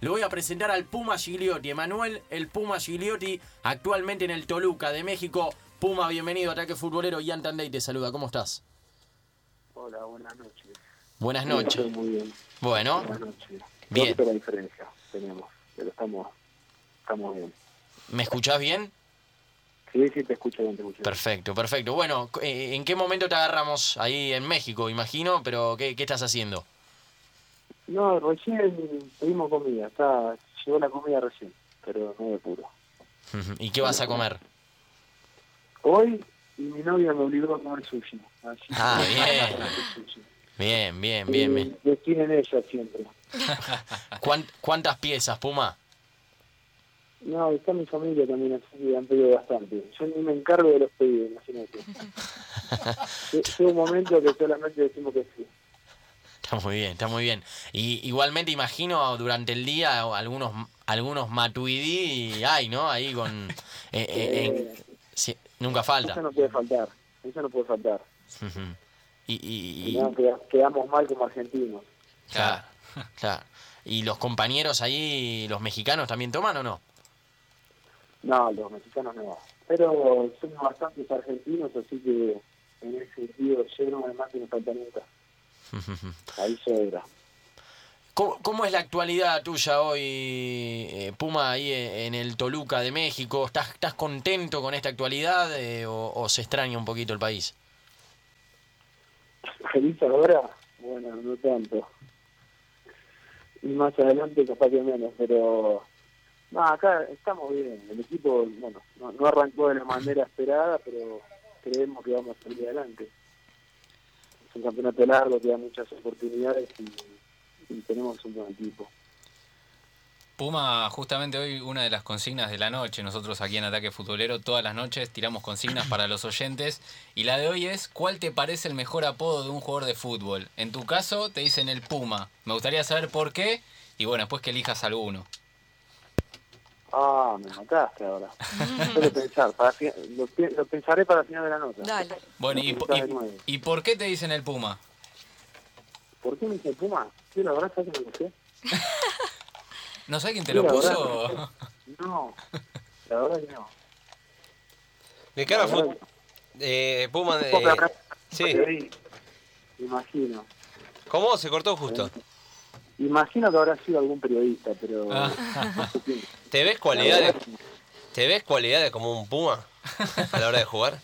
Le voy a presentar al Puma Gigliotti, Emanuel, el Puma Gigliotti, actualmente en el Toluca de México. Puma, bienvenido, Ataque Futbolero. Ian Tandey te saluda, ¿cómo estás? Hola, buenas noches. Buenas noches. Muy bien. Bueno, Buenas noches. Bien. Poquito la diferencia tenemos, pero estamos, estamos bien. ¿me escuchás bien? Sí, sí, te escucho bien, te escucho bien. Perfecto, perfecto. Bueno, eh, ¿en qué momento te agarramos ahí en México, imagino? Pero, ¿qué, qué estás haciendo? No, recién pedimos comida, está, llegó la comida recién, pero no de puro. ¿Y qué vas a comer? Hoy, y mi novia me obligó a comer sushi. Así Ah, bien. Sushi. Bien, bien, bien, bien. Eh, Destinen ella siempre. ¿Cuán- ¿Cuántas piezas, Puma? No, está mi familia también, así que han pedido bastante. Yo ni me encargo de los pedidos, imagínate. Llega un momento que solamente decimos que sí. Está muy bien, está muy bien. Y igualmente imagino durante el día algunos algunos matuidi hay, ¿no? Ahí con... eh, eh, sí, nunca falta. Eso no puede faltar, eso no puede faltar. Y, y- no, quedamos mal como argentinos. claro, claro. ¿Y los compañeros ahí, los mexicanos, también toman o no? No, los mexicanos no. Pero somos bastantes argentinos, así que en ese sentido lleno además que nos falta nunca. Ahí sobra. ¿Cómo, cómo es la actualidad tuya hoy, eh, Puma, ahí en en el Toluca de México? ¿Estás, estás contento con esta actualidad eh, o, o se extraña un poquito el país? ¿Feliz ahora? Bueno, no tanto. Y más adelante capaz que menos, pero... No, acá estamos bien. El equipo, bueno, no, no arrancó de la manera esperada, pero creemos que vamos a salir adelante. Es un campeonato largo que da muchas oportunidades y, y tenemos un buen equipo. Puma, justamente hoy una de las consignas de la noche, nosotros aquí en Ataque Futbolero todas las noches tiramos consignas para los oyentes y la de hoy es ¿cuál te parece el mejor apodo de un jugador de fútbol? En tu caso te dicen el Puma, me gustaría saber por qué y bueno, después que elijas alguno. Ah, me mataste ahora. Suelo pensar, para fi- lo, pi- lo pensaré para el final de la nota. Dale. Bueno, y, de y- por qué te dicen el Puma? ¿Por qué me dice Puma? Sí, la verdad es que no lo sé. ¿No sé quién te Sí, lo la puso? verdad. No, la verdad que no. De cara a La verdad fut- eh, Puma, que eh, sí. Sí, Imagino. ¿Cómo se cortó justo? Imagino que habrá sido algún periodista, pero Ah. no sé quién. ¿Te ves cualidades, te ves cualidades como un Puma a la hora de jugar?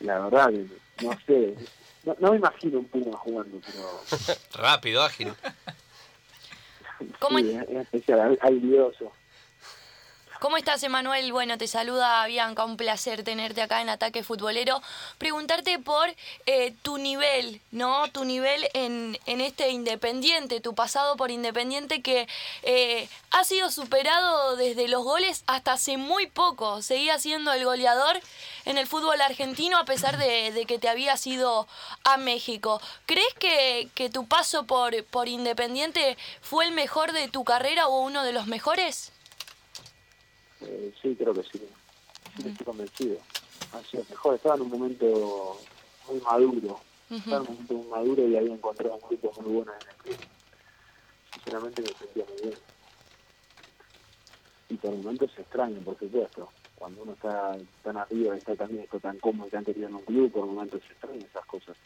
La verdad que no sé. No, no me imagino un Puma jugando, pero Rápido, ágil. ¿Cómo, sí, es especial, habilidoso. ¿Cómo estás, Emanuel? Bueno, te saluda Bianca, un placer tenerte acá en Ataque Futbolero. Preguntarte por eh, tu nivel, ¿no? Tu nivel en, en este Independiente, tu pasado por Independiente que eh, ha sido superado desde los goles hasta hace muy poco. Seguía siendo el goleador en el fútbol argentino a pesar de, que te habías ido a México. ¿Crees que, que tu paso por, por Independiente fue el mejor de tu carrera o uno de los mejores? Eh, sí, creo que sí. Sí, estoy convencido. Ha sido mejor. Estaba en un momento muy maduro. Estaba en un momento muy maduro y había encontrado un grupo muy bueno en el club. Sinceramente me sentía muy bien. Y por momentos se extraña, por supuesto. Cuando uno está tan arriba, está también está tan cómodo y tan querido en un club, por momentos se extrañan esas cosas.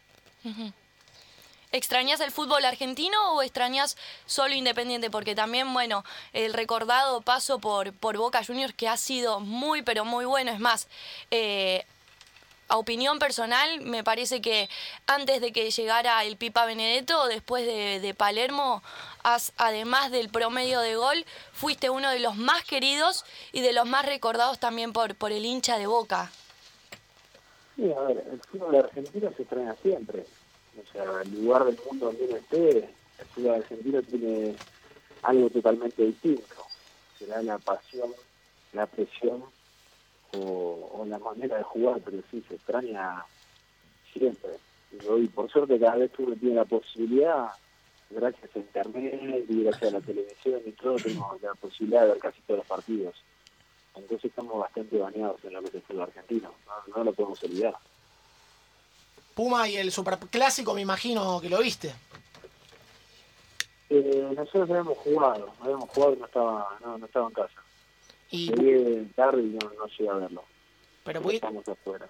¿Extrañas el fútbol argentino o extrañas solo Independiente? Porque también, bueno, el recordado paso por, por Boca Juniors que ha sido muy, pero muy bueno. Es más, eh, a opinión personal, me parece que antes de que llegara el Pipa Benedetto, después de, de Palermo, además del promedio de gol, fuiste uno de los más queridos y de los más recordados también por, por el hincha de Boca. Sí, a ver, el fútbol argentino se extraña siempre. O sea, el lugar del mundo donde uno esté, el fútbol argentino tiene algo totalmente distinto. Será la pasión, la presión o, la manera de jugar, pero sí, se extraña siempre. Y por suerte, cada vez que uno tiene la posibilidad, gracias a Internet y gracias a la televisión y todo, tenemos la posibilidad de ver casi todos los partidos. Entonces estamos bastante bañados en lo que es el argentino. No, no lo podemos olvidar. Puma y el superclásico, me imagino que lo viste. Eh, nosotros habíamos jugado, habíamos jugado y no estaba, no, no estaba en casa. Y, Llegué tarde y no, no llegué a verlo. pero Porque pudi- Estamos afuera.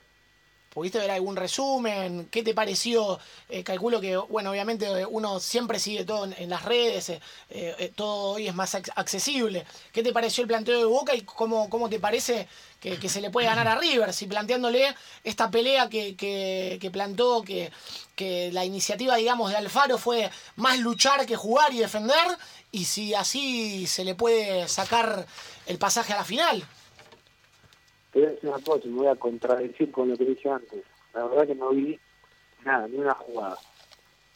¿Pudiste ver algún resumen? ¿Qué te pareció? Eh, calculo que, bueno, obviamente eh, uno siempre sigue todo en, las redes, eh, todo hoy es más ac- accesible. ¿Qué te pareció el planteo de Boca y cómo, cómo te parece que, que se le puede ganar a River? Si planteándole esta pelea que, que, que plantó, que, que la iniciativa, digamos, de Alfaro fue más luchar que jugar y defender, y si así se le puede sacar el pasaje a la final. Te voy a decir una cosa, me voy a contradecir con lo que dije antes. La verdad que no vi nada, ni una jugada.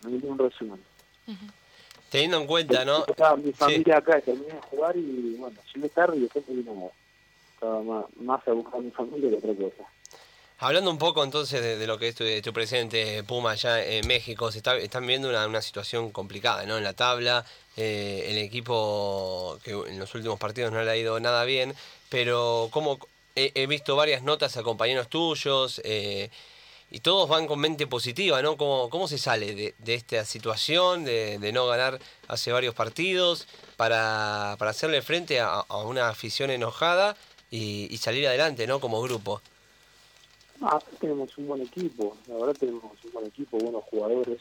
No vi ni un resumen. Teniendo en cuenta, ¿no? Estaba mi Sí. familia acá, terminé de jugar y bueno, llegué tarde y después no vi nada. Estaba más, más a buscar a mi familia que otra cosa. Hablando un poco entonces de, de lo que es tu, tu presente Puma allá en México, se está, están viendo una, una situación complicada ¿no? en la tabla. eh, el equipo que en los últimos partidos no le ha ido nada bien, pero como he, visto varias notas a compañeros tuyos eh, y todos van con mente positiva, ¿no? ¿Cómo, cómo se sale de, esta situación de, no ganar hace varios partidos para, para hacerle frente a, una afición enojada y, salir adelante, ¿no? Como grupo. Acá tenemos un buen equipo, la verdad tenemos un buen equipo, buenos jugadores,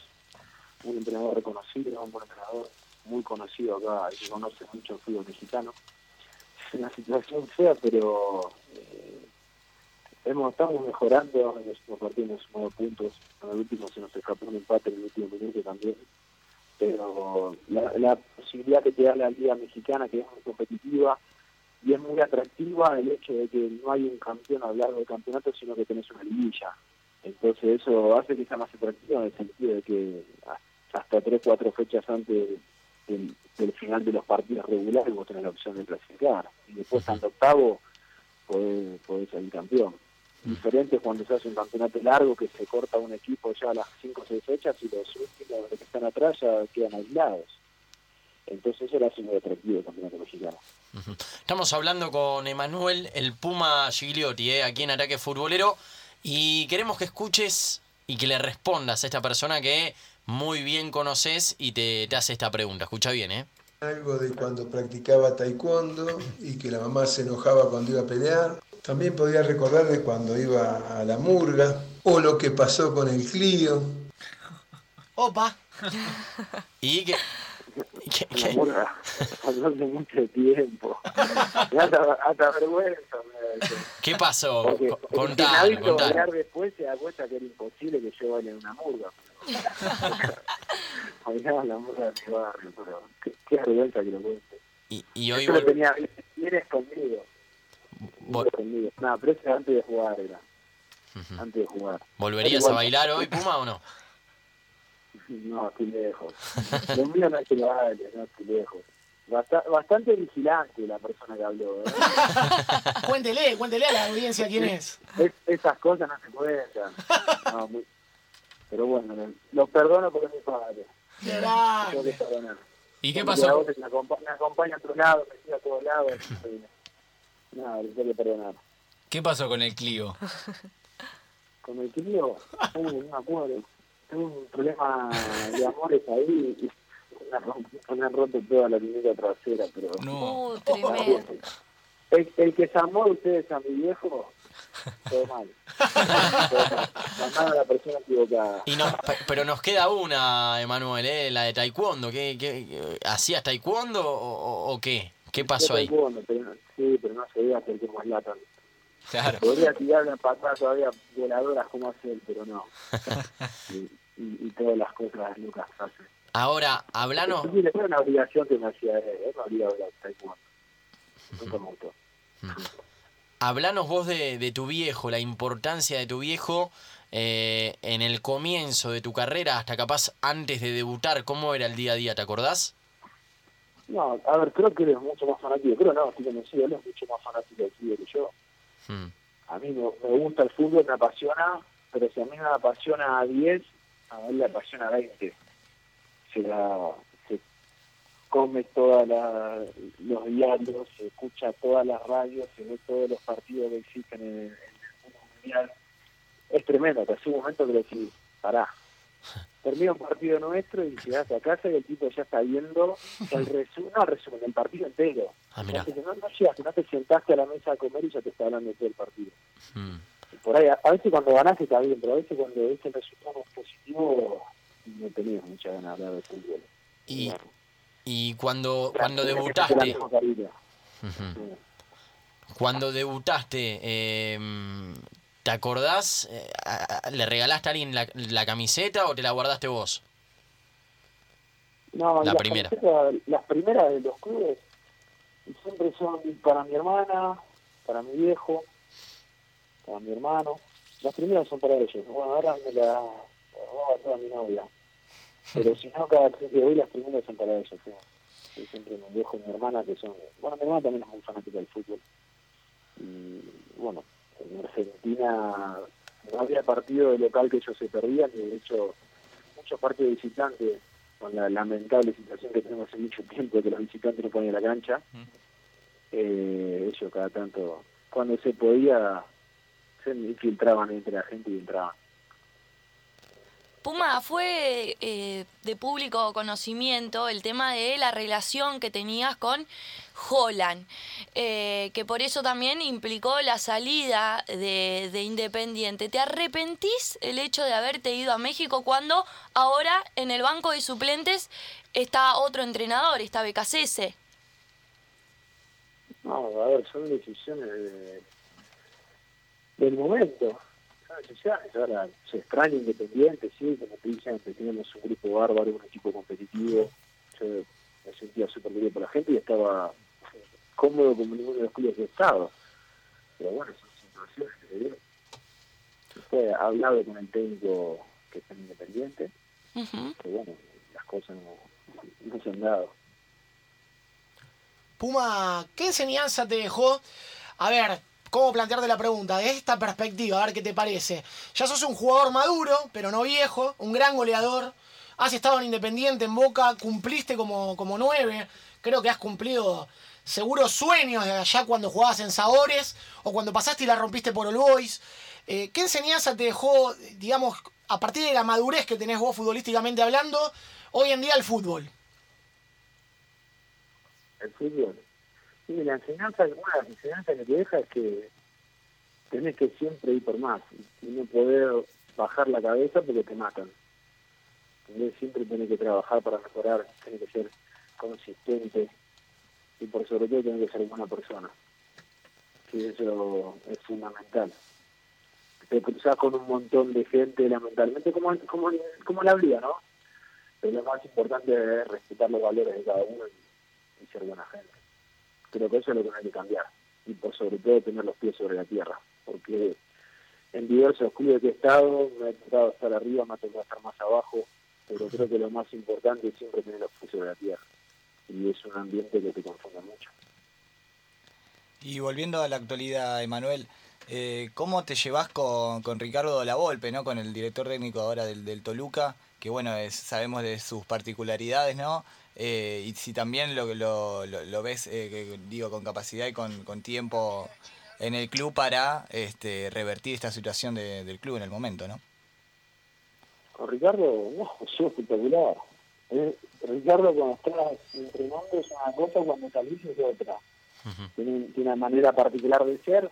un entrenador reconocido, un buen entrenador muy conocido acá y que conoce mucho el fútbol mexicano. Una situación fea, pero eh, hemos, estamos mejorando últimos partidos, hemos sumado puntos, en el último se nos escapó un empate en el último minuto también, pero la, la posibilidad que te da la Liga Mexicana, que es muy competitiva, y es muy atractiva el hecho de que no hay un campeón a lo largo del campeonato, sino que tenés una liguilla. Entonces eso hace que sea más atractivo en el sentido de que hasta tres, cuatro fechas antes del, del final de los partidos regulares vos tenés la opción de clasificar. Y después estando octavo podés, podés salir campeón. Diferente es cuando se hace un campeonato largo que se corta un equipo ya a las cinco o seis fechas y los últimos que están atrás ya quedan aislados. Entonces eso lo hace muy atractivo el campeonato mexicano. Estamos hablando con Emanuel, el Puma Gigliotti, ¿eh? aquí en Ataque Futbolero, y queremos que escuches y que le respondas a esta persona que muy bien conoces y te, te hace esta pregunta. Escucha bien, ¿eh? Algo de cuando practicaba taekwondo y que la mamá se enojaba cuando iba a pelear. También podía recordar de cuando iba a la murga o lo que pasó con el Clio. Opa, Y que... que- Una que- murga, pasó hace mucho tiempo. Me hasta, hasta vergüenza. ¿Qué pasó? Porque Co- el que me ha visto después se da cuenta que era imposible que yo baile en una murga. Bailaba en la murga de mi barrio, pero qué, qué vergüenza que lo cuente. Y, y hoy Yo lo tenía bien escondido. Bien vol- escondido. Nada, pero eso era antes de jugar era. Antes de jugar. ¿volverías a bailar hoy, Puma, o no? No, estoy lejos. Lo mío no es que lo baile, no estoy lejos. Basta- bastante vigilante la persona que habló. ¿eh? cuéntele, cuéntele a la audiencia quién es. Es- esas cosas no se cuentan. No, muy- Pero bueno, lo- perdono porque es mi padre. Grande. Tengo que perdonar. ¿Y qué Porque la pasó? voz me acompaña, me acompaña a otro lado, me sigue a todos lados. No, le tengo que perdonar. ¿Qué pasó con el Clio? Con el uh, no me acuerdo. Tengo un problema de amores ahí. y Me han roto- toda la línea trasera, pero... No. Uh, tremendo. El, el que se amó de ustedes a mi viejo, todo mal. Todo mal. Llamaron a la persona equivocada. Y no, pe- pero nos queda una, Emanuel, ¿eh? la de Taekwondo. ¿Qué, qué- hacías Taekwondo o, o- qué? ¿Qué pasó ahí? Bueno, pero no- sí, pero no se ve hacer como es Latan. Claro. Podría tirar una patada todavía voladoras como hace él, pero no. Y, y, y todas las cosas que Lucas hace. Ahora, le fue una obligación que me hacía él, él me obligaba a hablar taekwondo. Nunca me gustó. Hablanos vos de, de tu viejo, la importancia de tu viejo eh, en el comienzo de tu carrera, hasta capaz antes de debutar. ¿Cómo era el día a día? ¿Te acordás? No, a ver, creo que él es mucho más fanático. Creo no, estoy conocido, él es mucho más fanático del fútbol que yo. Hmm. A mí me, me gusta el fútbol, me apasiona, pero si a mí me apasiona a 10, a él le apasiona a 20. Se, la, se come todos los diarios, se escucha todas las radios, se ve todos los partidos que existen en, el- mundo mundial. Es tremendo, que hace un momento que decís, pará, termina un partido nuestro y llegas a casa y el tipo ya está viendo el resumen, no el resumen, el partido entero. Ah. Entonces, no, no llegas, no te sentaste a la mesa a comer y ya te está hablando de todo el partido. Mm. Y por ahí, a, veces cuando ganás está bien, pero a veces cuando ves el resultado positivo no tenías mucha ganas de hablar de fútbol. Y, y cuando, cuando debutaste, cuando debutaste, eh, ¿te acordás? eh, a- a- ¿Le regalaste a alguien la, la camiseta o te la guardaste vos? No, La primera. las primeras de los clubes siempre son para mi hermana, para mi viejo, para mi hermano. Las primeras son para ellos. Bueno, ahora me la roba toda mi novia. Pero si no, cada vez que voy, las primeras son para ellos. ¿sí? Sí, siempre mi viejo y mi hermana, que son. Bueno, mi hermana también es muy fanática del fútbol. Y bueno, en Argentina no había partido de local que ellos se perdían, y de hecho, muchos partidos visitantes con la lamentable situación que tenemos hace mucho tiempo que los visitantes no ponen la cancha, eh, ellos cada tanto, cuando se podía, se infiltraban entre la gente y entraban. Puma, fue eh, de público conocimiento el tema de la relación que tenías con Holland, eh, que por eso también implicó la salida de, de Independiente. ¿Te arrepentís el hecho de haberte ido a México cuando ahora en el banco de suplentes está otro entrenador, está Becasese? No, a ver, son decisiones de- del momento. Decisiones. Ahora, se extraña Independiente, sí, como te dije antes, teníamos un grupo bárbaro, un equipo competitivo. Yo me sentía súper querido por la gente y estaba cómodo como ninguno de los clubes que he estado. Pero bueno, son situaciones que se dieron. Después, hablado con el técnico que está en Independiente, pero bueno, las cosas no, no se han dado. Puma, ¿qué enseñanza te dejó? A ver, ¿cómo plantearte la pregunta? De esta perspectiva, a ver qué te parece. Ya sos un jugador maduro, pero no viejo, un gran goleador. Has estado en Independiente, en Boca, cumpliste como, como nueve. Creo que has cumplido seguros sueños de allá cuando jugabas en Sabores o cuando pasaste y la rompiste por All Boys. Eh, ¿Qué enseñanza te dejó, digamos, a partir de la madurez que tenés vos futbolísticamente hablando, hoy en día el fútbol? el fútbol. Y la enseñanza, una de las enseñanzas que te deja es que tenés que siempre ir por más y no poder bajar la cabeza porque te matan. ¿Entendés? Siempre tenés que trabajar para mejorar, tenés que ser consistente y por sobre todo tenés que ser buena persona. Que eso es fundamental. Te cruzás con un montón de gente, lamentablemente, como, como, como la vida, ¿no? Pero lo más importante es respetar los valores de cada uno y ser buena gente. Creo que eso es lo que hay que cambiar. Y por sobre todo tener los pies sobre la tierra. Porque en diversos clubes que he estado, me ha tocado estar arriba, me ha tocado estar más abajo, pero creo que lo más importante es siempre tener los pies sobre la tierra. Y es un ambiente que te confunde mucho. Y volviendo a la actualidad, Emanuel, eh, ¿cómo te llevas con, con Ricardo Lavolpe, ¿no? con el director técnico ahora del, del Toluca? Que bueno, es- sabemos de sus particularidades, ¿no? Eh, y si también lo, lo, lo, lo ves, eh, que, digo, con capacidad y con, con tiempo en el club para este, revertir esta situación de- del club en el momento, ¿no? Con Ricardo, no, es espectacular. Eh, Ricardo cuando estás entrenando es una cosa, cuando salís es otra. Tiene, tiene una manera particular de ser,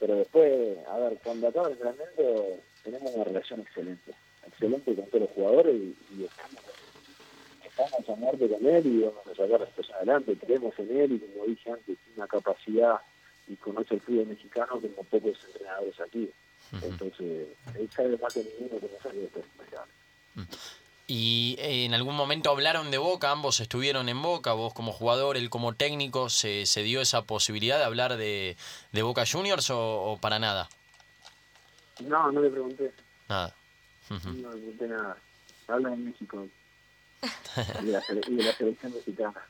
pero después, a ver, cuando acaba el entrenamiento tenemos una relación excelente. Excelente con todos los jugadores y, y estamos, estamos a muerte con él y vamos a sacar las cosas adelante. Creemos en él y como dije antes, tiene una capacidad y conoce el fútbol mexicano como pocos entrenadores aquí. Entonces, él sabe más que ninguno que no sabe de esto. Y eh, en algún momento hablaron de Boca, ambos estuvieron en Boca, vos como jugador, él como técnico, ¿se, se dio esa posibilidad de hablar de, de Boca Juniors o, o para nada? No, no le pregunté. Nada. No le pregunté nada. Habla en México. Y de la, sele- y de la selección mexicana.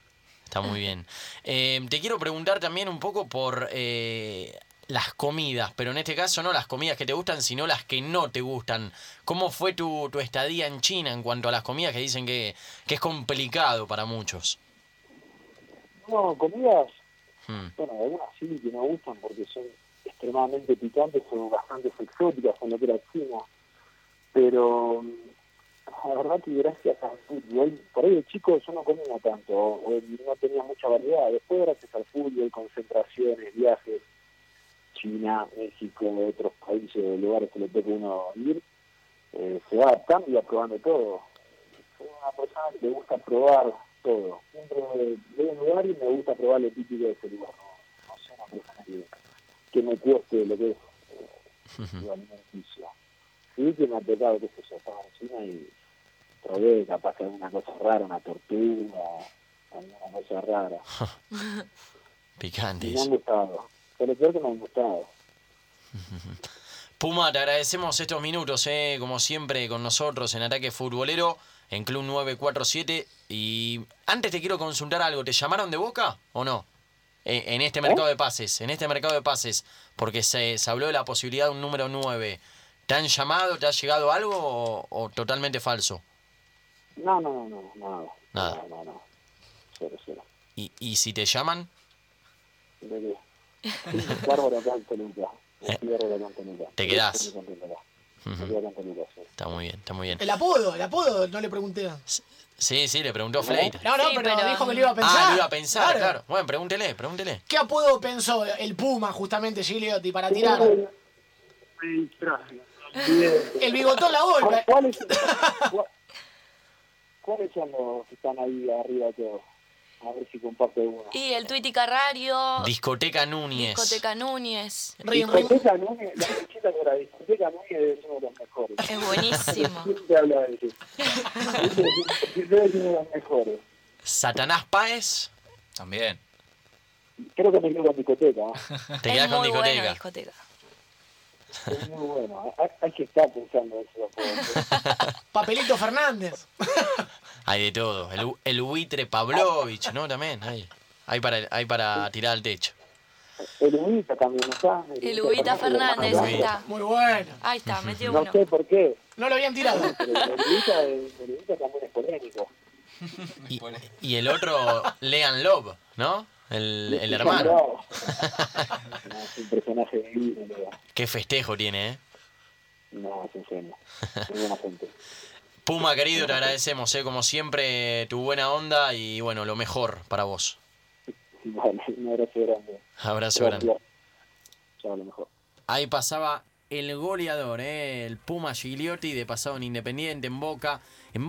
Está muy bien. Eh, te quiero preguntar también un poco por eh, las comidas, pero en este caso no las comidas que te gustan, sino las que no te gustan. ¿Cómo fue tu, tu estadía en China en cuanto a las comidas que dicen que, que es complicado para muchos? No, comidas, Mm, bueno, algunas sí que me gustan porque son extremadamente picantes o bastante exóticas con lo que era China. Pero La verdad que gracias al fútbol, por ahí de chico yo no comía tanto, o no tenía mucha variedad. Después, gracias al fútbol, concentraciones, viajes, China, México, otros países, lugares que le toca uno ir, eh, se va adaptando y va probando todo. Soy una persona que le gusta probar todo. Siempre a un lugar y me gusta probar lo típico de ese lugar. No, no soy una persona que, que me cueste lo que es eh, lo alimenticio. Sí que me ha tocado, qué sé yo, estaba en China y probé capaz que alguna cosa rara, una tortuga, alguna cosa rara. Y me Picantes. han gustado. Pero peor que me han gustado. Puma, te agradecemos estos minutos, eh, como siempre, con nosotros en Ataque Futbolero, en Club 947. Y antes te quiero consultar algo, ¿te llamaron de Boca o no? Eh, en este mercado de pases, en este mercado de pases, porque se, se habló de la posibilidad de un número 9. ¿Te han llamado, te ha llegado algo o, o totalmente falso? No, no, no, no, nada. Nada. No, no, no. Cero, cero. ¿Y, y si te llaman? ¿De qué? Bárbaro acá en Toluca. Te quedás. Está muy bien, está muy bien. El apodo, el apodo, no le pregunté. Sí, sí, le preguntó Flate. No, no, Sí, pero, pero- dijo que lo iba a pensar. Ah, lo iba a pensar, claro. Bueno, pregúntele, pregúntele. ¿Qué apodo pensó el Puma, justamente, Gigliotti, para tirar? El bigotón la ¿Cuál- golpe. ¿Cuáles cuál- cuáles son los que están ahí arriba todos? A ver si comparte uno. Y el Twitty Carrario, Discoteca Núñez. Discoteca Núñez. Rim, rim. Discoteca Núñez, la fichita por ahí. Discoteca Núñez es uno de los mejores. Es buenísimo. Siempre habla de eso. Siempre es uno de los mejores. Satanás Páez. También. Creo que me quedo con discoteca. Te quedas con discoteca. discoteca. Es muy bueno. Hay, hay que estar pensando eso. Papelito Fernández. Hay de todo. El, el buitre Pavlovich, ¿no? También. Hay, hay, para, hay para tirar al techo. El Ubita también está. El Ubita Fernández, ahí está. Muy bueno. Ahí está, metió No uno. sé por qué, No lo habían tirado. pero el Ubita, el Ubita también es polémico. Y, y el otro, Lean Love, ¿no? El, el hermano. No, es un personaje divino, Leo. Qué festejo tiene, ¿eh? No, es un genio. Muy buena gente. Puma, querido, te agradecemos, ¿eh? Como siempre, tu buena onda y, bueno, lo mejor para vos. Vale, un abrazo grande. Abrazo grande. Gracias. Chao, lo mejor. Ahí pasaba el goleador, ¿eh? el Puma Gigliotti, de pasado en Independiente, en Boca. En